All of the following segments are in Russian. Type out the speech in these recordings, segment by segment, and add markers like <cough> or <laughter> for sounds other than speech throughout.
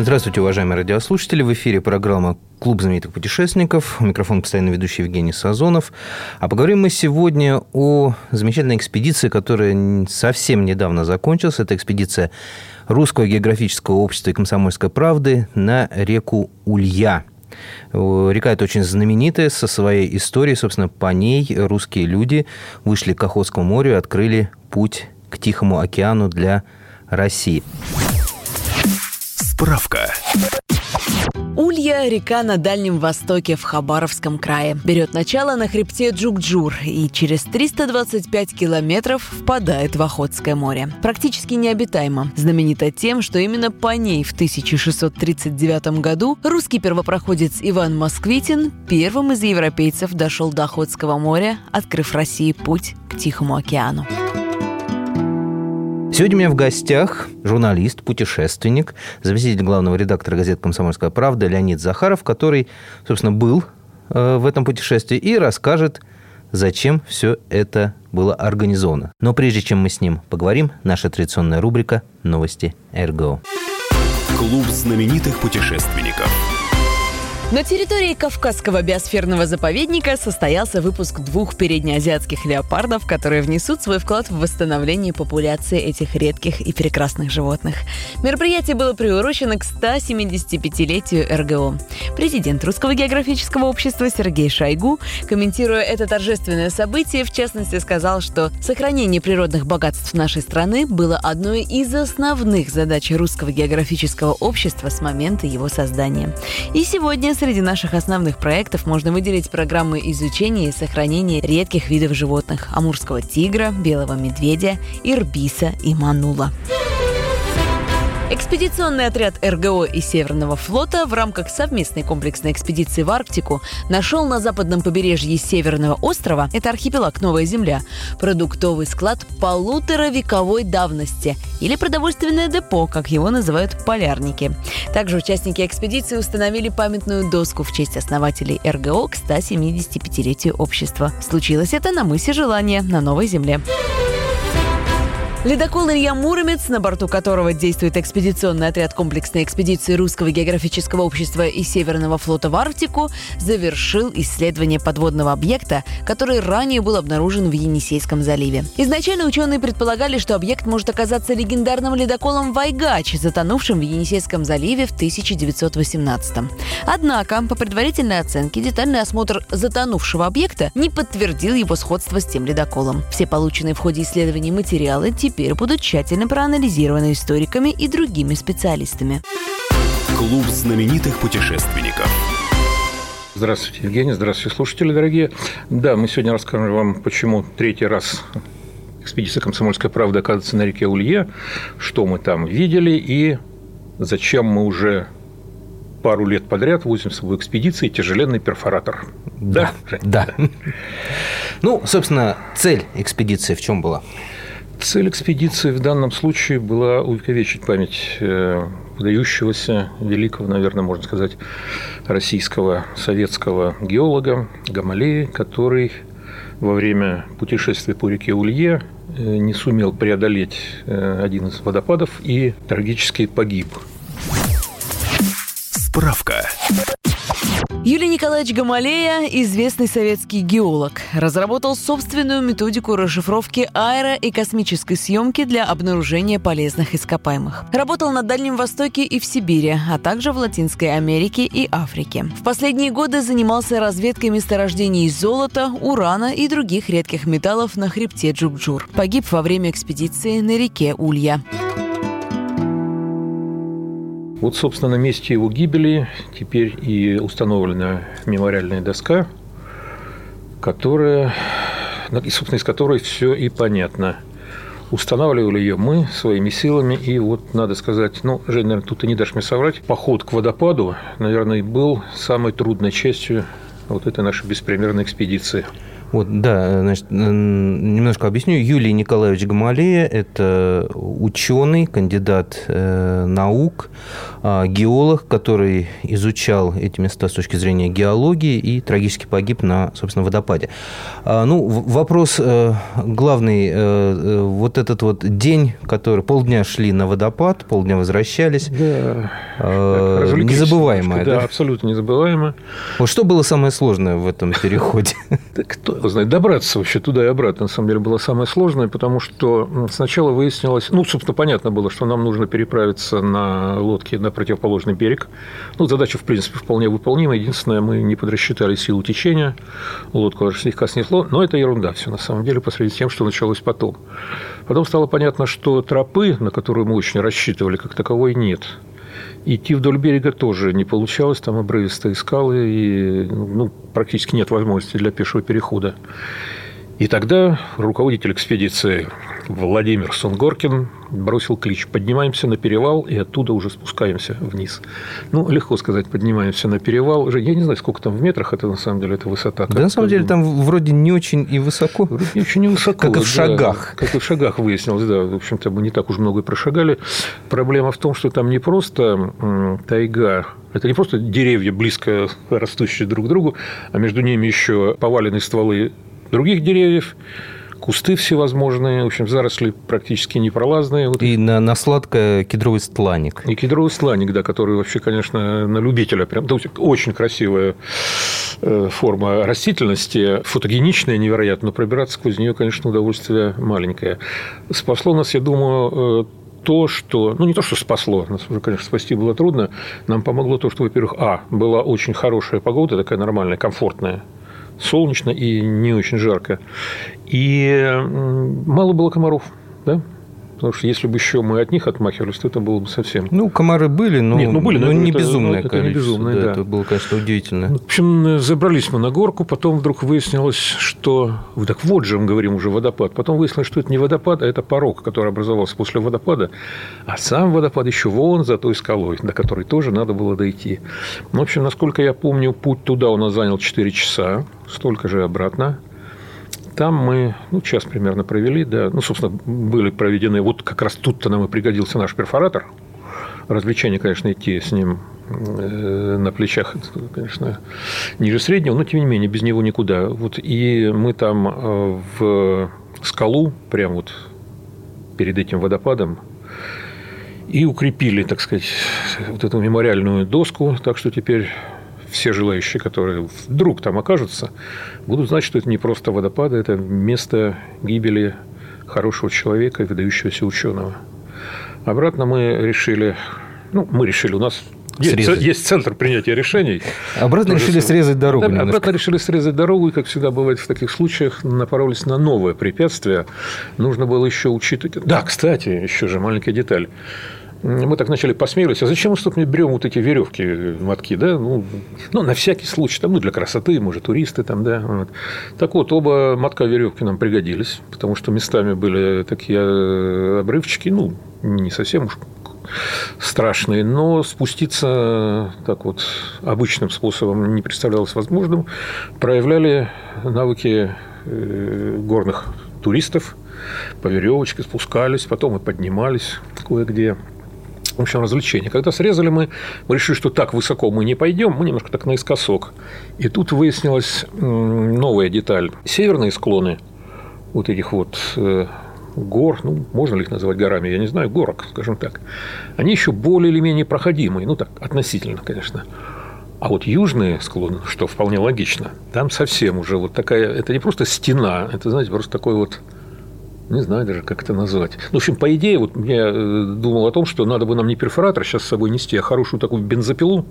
Здравствуйте, уважаемые радиослушатели. В эфире программа «Клуб знаменитых путешественников». У микрофона постоянно ведущий Евгений Сазонов. А поговорим мы сегодня о замечательной экспедиции, которая совсем недавно закончилась. Это экспедиция Русского географического общества и комсомольской правды на реку Улья. Река эта очень знаменитая со своей историей. Собственно, по ней русские люди вышли к Охотскому морю и открыли путь к Тихому океану для России. Справка. Улья – река на Дальнем Востоке в Хабаровском крае. Берет начало на хребте Джукджур и через 325 километров впадает в Охотское море. Практически необитаемо. Знаменита тем, что именно по ней в 1639 году русский первопроходец Иван Москвитин первым из европейцев дошел до Охотского моря, открыв России путь к Тихому океану. Сегодня у меня в гостях журналист, путешественник, заместитель главного редактора газеты «Комсомольская правда» Леонид Захаров, который, собственно, был э, в этом путешествии и расскажет, зачем все это было организовано. Но прежде чем мы с ним поговорим, наша традиционная рубрика «Новости РГО». Клуб знаменитых путешественников. На территории Кавказского биосферного заповедника состоялся выпуск двух переднеазиатских леопардов, которые внесут свой вклад в восстановление популяции этих редких и прекрасных животных. Мероприятие было приурочено к 175-летию РГО. Президент Русского географического общества Сергей Шойгу, комментируя это торжественное событие, в частности сказал, что сохранение природных богатств нашей страны было одной из основных задач Русского географического общества с момента его создания. И сегодня среди наших основных проектов можно выделить программы изучения и сохранения редких видов животных – амурского тигра, белого медведя, ирбиса и манула. Экспедиционный отряд РГО и Северного флота в рамках совместной комплексной экспедиции в Арктику нашел на западном побережье Северного острова, это архипелаг Новая Земля, продуктовый склад полуторавековой давности или продовольственное депо, как его называют полярники. Также участники экспедиции установили памятную доску в честь основателей РГО к 175-летию общества. Случилось это на мысе Желания на Новой Земле. Ледокол Илья Муромец, на борту которого действует экспедиционный отряд комплексной экспедиции Русского географического общества и Северного флота в Арктику, завершил исследование подводного объекта, который ранее был обнаружен в Енисейском заливе. Изначально ученые предполагали, что объект может оказаться легендарным ледоколом «Вайгач», затонувшим в Енисейском заливе в 1918 -м. Однако, по предварительной оценке, детальный осмотр затонувшего объекта не подтвердил его сходство с тем ледоколом. Все полученные в ходе исследований материалы теперь будут тщательно проанализированы историками и другими специалистами. Клуб знаменитых путешественников. Здравствуйте, Евгений. Здравствуйте, слушатели дорогие. Да, мы сегодня расскажем вам, почему третий раз экспедиция «Комсомольская правда» оказывается на реке Улье, что мы там видели и зачем мы уже пару лет подряд возим с собой экспедиции тяжеленный перфоратор. Да, да. да. Ну, собственно, цель экспедиции в чем была? Цель экспедиции в данном случае была увековечить память э, выдающегося, великого, наверное, можно сказать, российского советского геолога Гамалеи, который во время путешествия по реке Улье э, не сумел преодолеть э, один из водопадов и трагически погиб. Справка. Юлий Николаевич Гамалея, известный советский геолог, разработал собственную методику расшифровки аэро- и космической съемки для обнаружения полезных ископаемых. Работал на Дальнем Востоке и в Сибири, а также в Латинской Америке и Африке. В последние годы занимался разведкой месторождений золота, урана и других редких металлов на хребте Джукджур. Погиб во время экспедиции на реке Улья. Вот, собственно, на месте его гибели теперь и установлена мемориальная доска, которая, и, собственно, из которой все и понятно. Устанавливали ее мы своими силами. И вот надо сказать, ну, Жень, наверное, тут ты не дашь мне соврать, поход к водопаду, наверное, был самой трудной частью вот этой нашей беспримерной экспедиции. Вот, да, значит, немножко объясню. Юлий Николаевич Гамалея – это ученый, кандидат э, наук, э, геолог, который изучал эти места с точки зрения геологии и трагически погиб на, собственно, водопаде. А, ну, вопрос э, главный. Э, вот этот вот день, который полдня шли на водопад, полдня возвращались. Да. Э, незабываемое, да? Да, абсолютно незабываемое. Вот что было самое сложное в этом переходе? <laughs> Кто его знает, добраться вообще туда и обратно, на самом деле, было самое сложное, потому что сначала выяснилось, ну, собственно, понятно было, что нам нужно переправиться на лодке на противоположный берег. Ну, задача, в принципе, вполне выполнима. Единственное, мы не подрасчитали силу течения, лодку слегка снесло, но это ерунда все, на самом деле, по сравнению с тем, что началось потом. Потом стало понятно, что тропы, на которую мы очень рассчитывали, как таковой нет. Идти вдоль берега тоже не получалось, там обрывистые скалы, и ну, практически нет возможности для пешего перехода. И тогда руководитель экспедиции Владимир Сунгоркин бросил клич «Поднимаемся на перевал, и оттуда уже спускаемся вниз». Ну, легко сказать, поднимаемся на перевал. Я не знаю, сколько там в метрах это на самом деле, эта высота. Да, на самом деле, там вроде не очень и высоко. Вроде не очень и высоко. Как и в шагах. Как и в шагах выяснилось, да. В общем-то, мы не так уж много и прошагали. Проблема в том, что там не просто тайга, это не просто деревья, близко растущие друг к другу, а между ними еще поваленные стволы других деревьев, кусты всевозможные, в общем, заросли практически непролазные. И на, на сладко кедровый стланник. И кедровый стланник, да, который вообще, конечно, на любителя. Прям, да, очень красивая э, форма растительности, фотогеничная невероятно, но пробираться сквозь нее, конечно, удовольствие маленькое. Спасло нас, я думаю, э, то, что, ну не то, что спасло, нас уже, конечно, спасти было трудно, нам помогло то, что, во-первых, а, была очень хорошая погода, такая нормальная, комфортная, солнечно и не очень жарко. И мало было комаров, да? Потому что если бы еще мы от них отмахивались, то это было бы совсем... Ну, комары были, но, Нет, ну, были, но, но не это, безумное это, количество. Это не безумное, да, да. Это было, конечно, удивительно. В общем, забрались мы на горку, потом вдруг выяснилось, что... Так вот же мы говорим уже водопад. Потом выяснилось, что это не водопад, а это порог, который образовался после водопада. А сам водопад еще вон за той скалой, до которой тоже надо было дойти. Ну, в общем, насколько я помню, путь туда у нас занял 4 часа, столько же обратно. Там мы, ну, час примерно провели, да. Ну, собственно, были проведены, вот как раз тут-то нам и пригодился наш перфоратор. Развлечение, конечно, идти с ним э, на плечах, конечно, ниже среднего, но, тем не менее, без него никуда. Вот, и мы там э, в скалу, прямо вот перед этим водопадом, и укрепили, так сказать, вот эту мемориальную доску, так что теперь все желающие, которые вдруг там окажутся, будут знать, что это не просто водопады, это место гибели хорошего человека и выдающегося ученого. Обратно мы решили, ну, мы решили, у нас есть, есть центр принятия решений. Обратно решили срезать дорогу. Да, обратно решили срезать дорогу, и, как всегда бывает в таких случаях, напоролись на новое препятствие. Нужно было еще учитывать. Да, кстати, еще же маленькая деталь мы так начали посмеиваться, а зачем мы, собственно, берем вот эти веревки, мотки, да, ну, ну, на всякий случай, там, ну, для красоты, может, туристы там, да, вот. Так вот, оба мотка веревки нам пригодились, потому что местами были такие э, обрывчики, ну, не совсем уж страшные, но спуститься так вот обычным способом не представлялось возможным. Проявляли навыки э, горных туристов, по веревочке спускались, потом и поднимались кое-где в общем, развлечение. Когда срезали мы, мы решили, что так высоко мы не пойдем, мы немножко так наискосок. И тут выяснилась новая деталь. Северные склоны вот этих вот э, гор, ну, можно ли их называть горами, я не знаю, горок, скажем так, они еще более или менее проходимые, ну, так, относительно, конечно. А вот южные склоны, что вполне логично, там совсем уже вот такая, это не просто стена, это, знаете, просто такой вот не знаю даже, как это назвать. Ну, в общем, по идее, вот я э, думал о том, что надо бы нам не перфоратор сейчас с собой нести, а хорошую такую бензопилу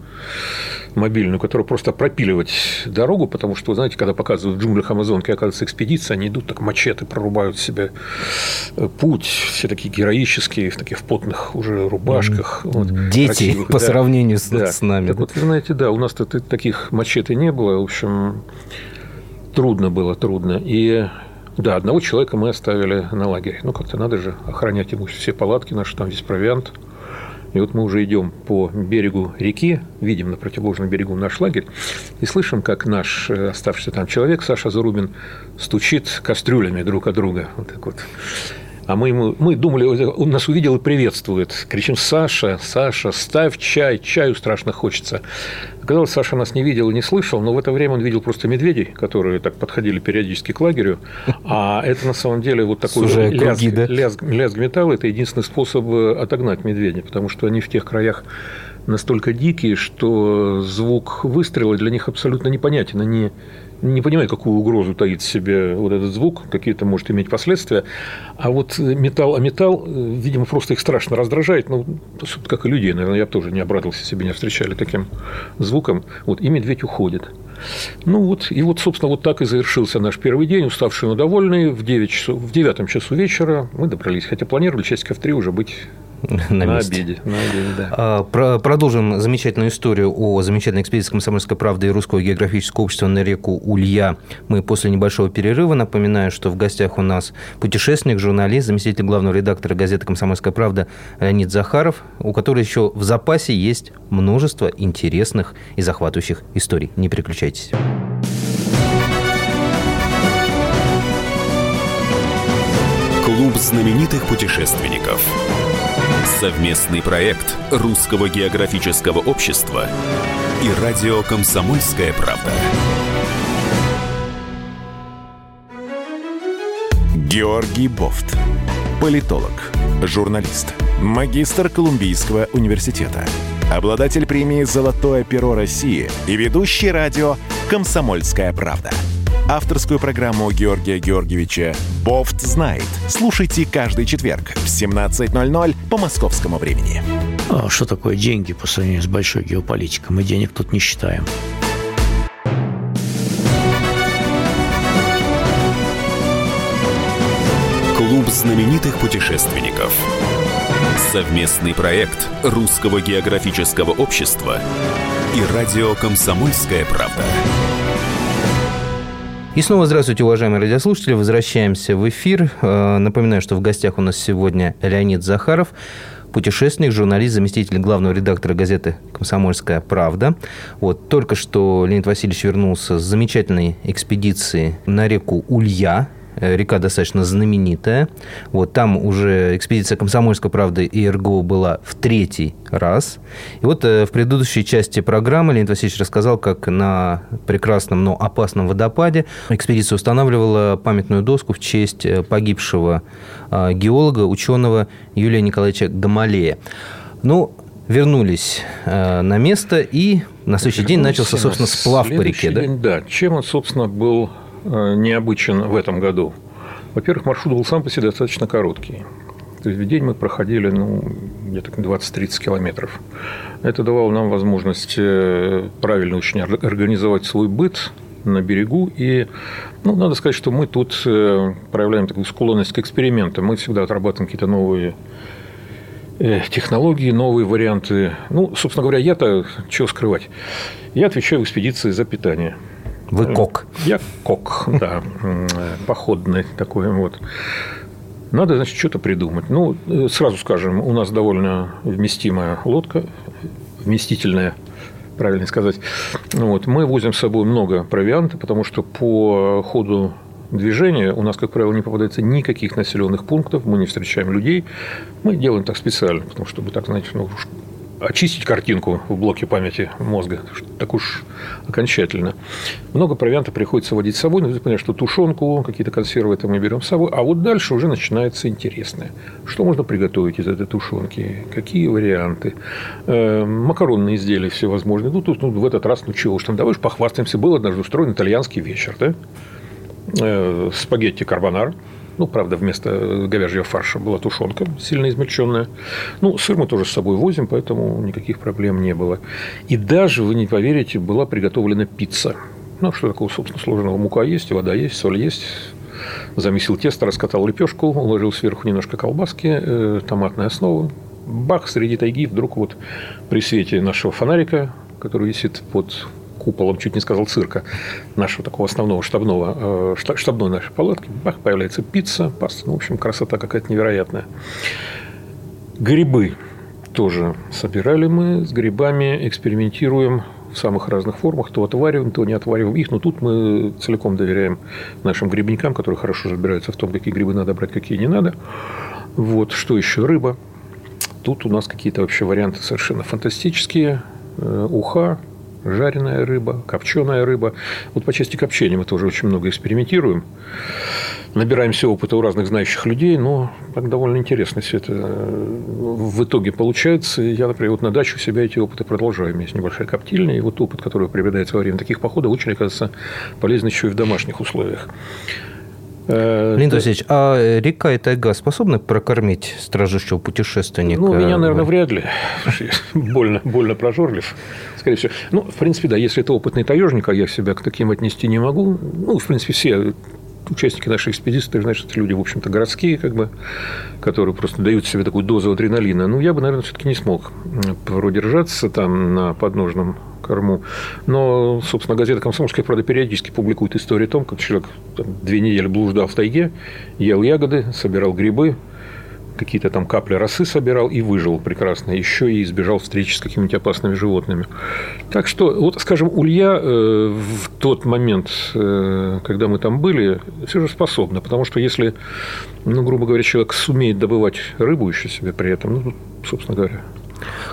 мобильную, которую просто пропиливать дорогу, потому что, знаете, когда показывают в джунглях Амазонки, оказывается, экспедиция, они идут так мачете, прорубают себе э, путь, все такие героические, в таких потных уже рубашках. Вот, Дети красивых, по да. сравнению с, да. с нами. Так вот, вы знаете, да, у нас-то таких мачете не было, в общем, трудно было, трудно. И Да, одного человека мы оставили на лагере. Ну, как-то надо же охранять ему все палатки наши, там весь провиант. И вот мы уже идем по берегу реки, видим на противоположном берегу наш лагерь, и слышим, как наш э, оставшийся там человек, Саша Зарубин, стучит кастрюлями друг от друга. Вот так вот. А мы, ему, мы думали, он нас увидел и приветствует. Кричим, Саша, Саша, ставь чай, чаю страшно хочется. Оказалось, Саша нас не видел и не слышал, но в это время он видел просто медведей, которые так подходили периодически к лагерю. <laughs> А это на самом деле вот такой Сужая лязг, круги, да? лязг, лязг металла – это единственный способ э, отогнать медведя, потому что они в тех краях настолько дикие, что звук выстрела для них абсолютно непонятен. Они не понимают, какую угрозу таит в себе вот этот звук, какие-то может иметь последствия. А вот металл, а металл, э, видимо, просто их страшно раздражает. Ну, как и людей, наверное, я тоже не обрадовался, бы меня встречали таким звуком. Вот, и медведь уходит. Ну вот, и вот, собственно, вот так и завершился наш первый день, уставший, но довольный. В 9 часов, в 9 часу вечера мы добрались, хотя планировали часиков в 3 уже быть на, на месте. обеде. На обеде, да. А, про- продолжим замечательную историю о замечательной экспедиции «Комсомольской правды» и Русского географического общества на реку Улья. Мы после небольшого перерыва. Напоминаю, что в гостях у нас путешественник, журналист, заместитель главного редактора газеты «Комсомольская правда» Леонид Захаров, у которого еще в запасе есть множество интересных и захватывающих историй. Не переключайтесь. Клуб знаменитых путешественников. Совместный проект Русского географического общества и радио «Комсомольская правда». Георгий Бофт. Политолог, журналист, магистр Колумбийского университета, обладатель премии «Золотое перо России» и ведущий радио «Комсомольская правда». Авторскую программу Георгия Георгиевича «Бофт знает». Слушайте каждый четверг в 17.00 по московскому времени. А что такое деньги по сравнению с большой геополитикой? Мы денег тут не считаем. Клуб знаменитых путешественников. Совместный проект Русского географического общества и радио «Комсомольская правда». И снова здравствуйте, уважаемые радиослушатели. Возвращаемся в эфир. Э, Напоминаю, что в гостях у нас сегодня Леонид Захаров, путешественник, журналист, заместитель главного редактора газеты «Комсомольская правда». Вот, только что Леонид Васильевич вернулся с замечательной экспедиции на реку Улья. Э, Река достаточно знаменитая. Вот там уже экспедиция «Комсомольской правды» и РГО была в третий раз. И вот э, в предыдущей части программы Леонид Васильевич рассказал, как на прекрасном, но опасном водопаде экспедиция устанавливала памятную доску в честь э, погибшего геолога, ученого Юлия Николаевича Гамалея. Ну, вернулись э, на место, и на следующий день начался, Вернулся собственно, сплав по реке. Да? день, да? Чем он, собственно, был необычен в этом году? Во-первых, маршрут был сам по себе достаточно короткий. То есть в день мы проходили ну, где-то 20-30 километров. Это давало нам возможность э, правильно очень ор- организовать свой быт на берегу. И, ну, надо сказать, что мы тут э, проявляем такую склонность к экспериментам. Мы всегда отрабатываем какие-то новые э, технологии, новые варианты. Ну, собственно говоря, я-то чего скрывать? Я отвечаю в экспедиции за питание. Вы кок. Я кок, <laughs> да, э, походный такой вот. Надо, значит, что-то придумать. Ну, э, сразу скажем, у нас довольно вместимая лодка, вместительная, правильно сказать. Вот. Мы возим с собой много провианта, потому что по ходу движения у нас, как правило, не попадается никаких населенных пунктов, мы не встречаем людей. Мы делаем так специально, потому что, чтобы так, знаете, ну, очистить картинку в блоке памяти мозга, так уж окончательно. Много провианта приходится водить с собой, но вы понимаете, что тушенку, какие-то консервы это мы берем с собой, а вот дальше уже начинается интересное. Что можно приготовить из этой тушенки? Какие варианты? Э, макаронные изделия всевозможные. Ну, тут ну, в этот раз, ну чего уж там, давай уж похвастаемся. Был однажды устроен итальянский вечер, да? Э, спагетти карбонар. Ну, правда, вместо говяжьего фарша была тушенка сильно измельченная. Ну, сыр мы тоже с собой возим, поэтому никаких проблем не было. И даже, вы не поверите, была приготовлена пицца. Ну, что такого, собственно, сложного? Мука есть, вода есть, соль есть. Замесил тесто, раскатал лепешку, уложил сверху немножко колбаски, э, томатная основа. Бах, среди тайги вдруг вот при свете нашего фонарика, который висит под куполом, чуть не сказал цирка, нашего такого основного штабного, э, штабной нашей палатки, бах, появляется пицца, паста. Ну, в общем, красота какая-то невероятная. Грибы тоже собирали мы. С грибами экспериментируем в самых разных формах. То отвариваем, то не отвариваем их. Но тут мы целиком доверяем нашим грибникам, которые хорошо разбираются в том, какие грибы надо брать, какие не надо. Вот, что еще? Рыба. Тут у нас какие-то вообще варианты совершенно фантастические. Э, уха, жареная рыба, копченая рыба. Вот по части копчения мы тоже очень много экспериментируем. Набираемся опыта у разных знающих людей, но так довольно интересно все это э, в итоге получается. Я, например, вот на даче у себя эти опыты продолжаю. У меня есть небольшая коптильня, и вот опыт, который приобретается во время таких походов, очень, оказывается, полезен еще и в домашних условиях. Э, Леонид Васильевич, а река и тайга способны прокормить стражущего путешественника? Ну, меня, наверное, вряд ли. <laughs> Больно, больно прожорлив, скорее всего. Ну, в принципе, да, если это опытный таежник, а я себя к таким отнести не могу. Ну, в принципе, все участники нашей экспедиции, ты знаешь, это люди, в общем-то, городские, как бы, которые просто дают себе такую дозу адреналина. Ну, я бы, наверное, все-таки не смог продержаться там на подножном корму. Но, собственно, газета «Комсомольская правда» периодически публикует истории о том, как человек там, две недели блуждал в тайге, ел ягоды, собирал грибы, какие-то там капли росы собирал и выжил прекрасно. Еще и избежал встречи с какими-нибудь опасными животными. Так что, вот, скажем, Улья э, в тот момент, э, когда мы там были, все же способна. Потому что если, ну, грубо говоря, человек сумеет добывать рыбу еще себе при этом, ну, собственно говоря,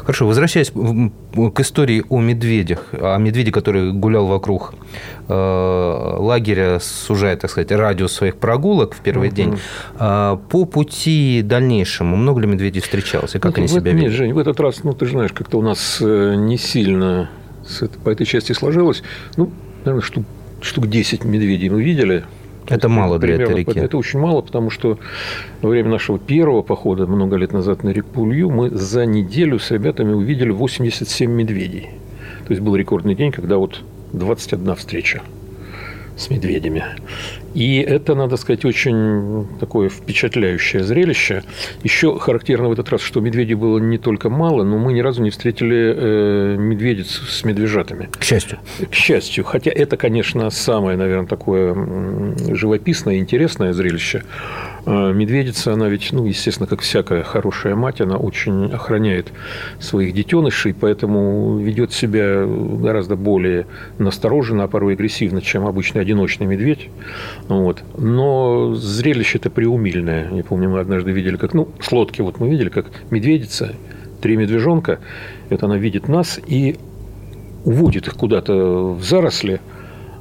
Хорошо, возвращаясь к истории о медведях, о медведе, который гулял вокруг э, лагеря, сужая, так сказать, радиус своих прогулок в первый угу. день, э, по пути дальнейшему много ли медведей встречалось, и как ну, они себя вели? Нет, Жень, в этот раз, ну, ты знаешь, как-то у нас э, не сильно по этой части сложилось. Ну, наверное, штук, штук 10 медведей мы видели, это мало для этой реки. Это очень мало, потому что во время нашего первого похода много лет назад на реку Улью мы за неделю с ребятами увидели 87 медведей. То есть был рекордный день, когда вот 21 встреча с медведями. И это, надо сказать, очень такое впечатляющее зрелище. Еще характерно в этот раз, что медведей было не только мало, но мы ни разу не встретили э, медведиц с медвежатами. К счастью. К счастью. Хотя это, конечно, самое, наверное, такое живописное интересное зрелище. А медведица, она ведь, ну, естественно, как всякая хорошая мать, она очень охраняет своих детенышей, поэтому ведет себя гораздо более настороженно, а порой агрессивно, чем обычный одиночный медведь. Вот. Но зрелище это преумильное. Я помню, мы однажды видели, как, ну, с лодки вот мы видели, как медведица, три медвежонка, это она видит нас и уводит их куда-то в заросли,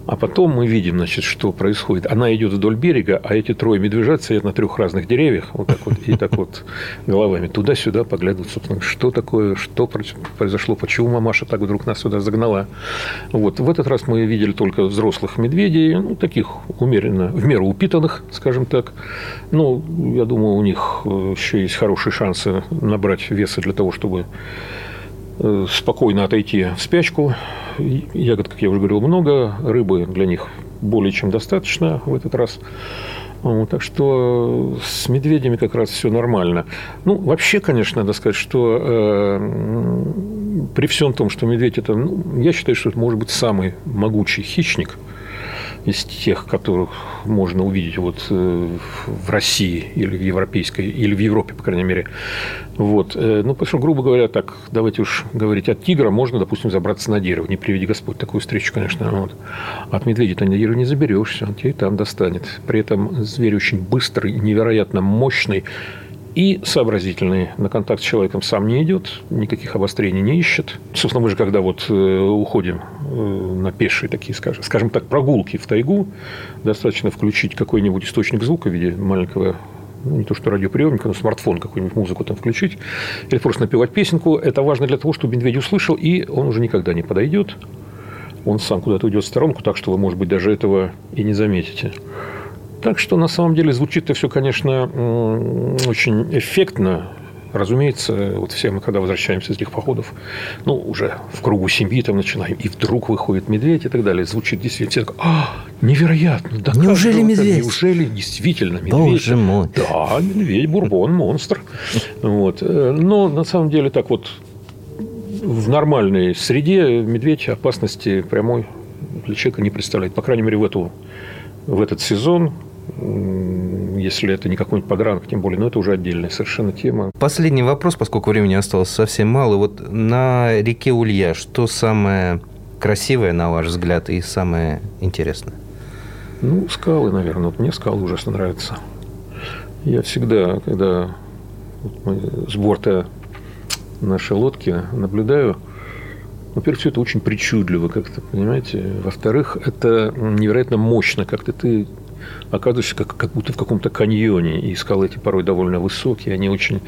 а потом мы видим, значит, что происходит. Она идет вдоль берега, а эти трое медвежат стоят на трех разных деревьях, вот так вот, и так вот головами туда-сюда поглядывают, собственно, что такое, что произошло, почему мамаша так вдруг нас сюда загнала. Вот. В этот раз мы видели только взрослых медведей, ну, таких умеренно, в меру упитанных, скажем так. Ну, я думаю, у них э, еще есть хорошие шансы набрать веса для того, чтобы спокойно отойти в спячку. Ягод, как я уже говорил, много. Рыбы для них более чем достаточно в этот раз. так что с медведями как раз все нормально. Ну, вообще, конечно, надо сказать, что э, при всем том, что медведь это, ну, я считаю, что это может быть самый могучий хищник – из тех, которых можно увидеть вот э, в России или в европейской, или в Европе, по крайней мере. Вот. Э, ну, потому что, грубо говоря, так, давайте уж говорить, от тигра можно, допустим, забраться на дерево. Не приведи Господь такую встречу, конечно. Вот. От медведя-то на дерево не заберешься, он тебе и там достанет. При этом зверь очень быстрый, невероятно мощный, и сообразительный. На контакт с человеком сам не идет, никаких обострений не ищет. Собственно, мы же когда вот э, уходим э, на пешие такие, скажем, скажем так, прогулки в тайгу, достаточно включить какой-нибудь источник звука в виде маленького ну, не то что радиоприемника, но смартфон какую-нибудь музыку там включить, или просто напевать песенку. Это важно для того, чтобы медведь услышал, и он уже никогда не подойдет. Он сам куда-то уйдет в сторонку, так что вы, может быть, даже этого и не заметите. Так что на самом деле звучит это все, конечно, очень эффектно. Разумеется, вот все мы, когда возвращаемся из этих походов, ну, уже в кругу семьи там начинаем, и вдруг выходит медведь и так далее. Звучит действительно так, а, невероятно. Да Неужели медведь? Неужели действительно медведь? Боже мой. Да, медведь, бурбон, монстр. Вот. Э, но на самом деле так вот в нормальной среде медведь опасности прямой для человека не представляет. По крайней мере, в, эту, в этот сезон если это не какой-нибудь погранок, тем более, но это уже отдельная совершенно тема. Последний вопрос, поскольку времени осталось совсем мало. Вот на реке Улья что самое красивое, на ваш взгляд, и самое интересное? Ну, скалы, наверное. Вот мне скалы ужасно нравятся. Я всегда, когда вот мы с борта нашей лодки наблюдаю, во-первых, все это очень причудливо как-то, понимаете. Во-вторых, это невероятно мощно. Как-то ты оказываешься как, как будто в каком-то каньоне, и скалы эти порой довольно высокие, они очень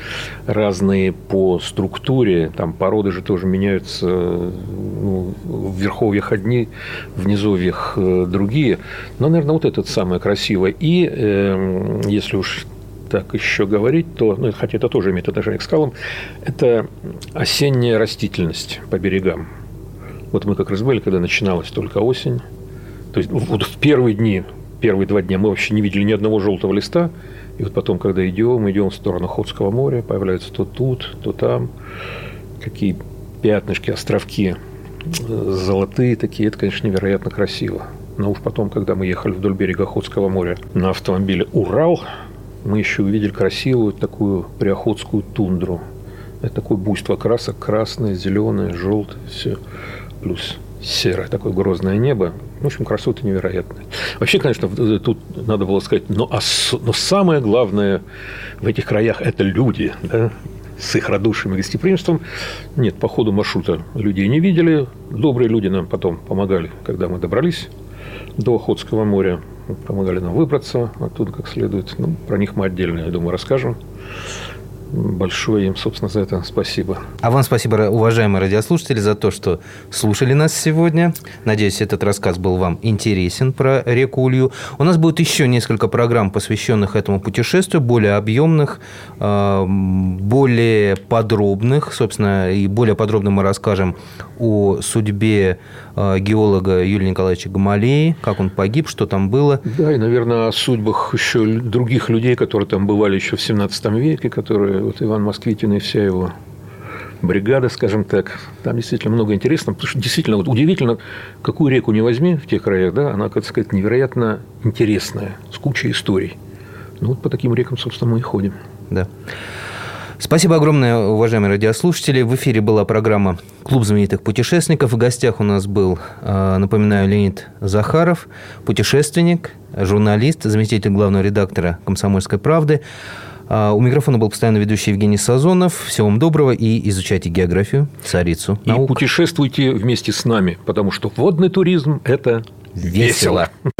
разные по структуре, там породы же тоже меняются, ну, в верховьях одни, в низовьях э, другие, но, наверное, вот это самое красивое. И э, если уж так еще говорить, то, ну, хотя это тоже имеет отношение к скалам, это осенняя растительность по берегам. Вот мы как раз были, когда начиналась только осень. То есть вот в первые дни первые два дня мы вообще не видели ни одного желтого листа. И вот потом, когда идем, идем в сторону Охотского моря, появляются то тут, то там какие пятнышки, островки э, золотые такие. Это, конечно, невероятно красиво. Но уж потом, когда мы ехали вдоль берега Охотского моря на автомобиле «Урал», мы еще увидели красивую такую приохотскую тундру. Это такое буйство красок, красное, зеленое, желтое, все. Плюс серое такое грозное небо. В общем, красота невероятная. Вообще, конечно, тут надо было сказать, но, но самое главное в этих краях – это люди, да? с их радушием и гостеприимством. Нет, по ходу маршрута людей не видели. Добрые люди нам потом помогали, когда мы добрались до Охотского моря. Помогали нам выбраться оттуда как следует. Ну, про них мы отдельно, я думаю, расскажем большое им, собственно, за это спасибо. А вам спасибо, уважаемые радиослушатели, за то, что слушали нас сегодня. Надеюсь, этот рассказ был вам интересен про реку Улью. У нас будет еще несколько программ, посвященных этому путешествию, более объемных, а, более подробных. Собственно, и более подробно мы расскажем о судьбе а, геолога Юрия Николаевича Гамалеи, как он погиб, что там было. Да, и, наверное, о судьбах еще других людей, которые там бывали еще в 17 веке, которые вот Иван Москвитин и вся его бригада, скажем так. Там действительно много интересного, потому что действительно вот удивительно, какую реку не возьми в тех краях, да, она, как сказать, невероятно интересная, с кучей историй. Ну, вот по таким рекам, собственно, мы и ходим. Да. Спасибо огромное, уважаемые радиослушатели. В эфире была программа «Клуб знаменитых путешественников». В гостях у нас был, э, напоминаю, Леонид Захаров, путешественник, журналист, заместитель главного редактора «Комсомольской правды». А, у микрофона был постоянно ведущий Евгений Сазонов. Всего вам доброго и изучайте географию, царицу И наук. путешествуйте вместе с нами, потому что водный туризм – это весело. весело. <laughs>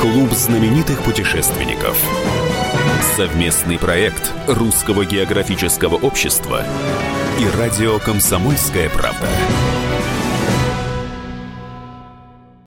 Клуб знаменитых путешественников. Совместный проект Русского географического общества и радио «Комсомольская правда».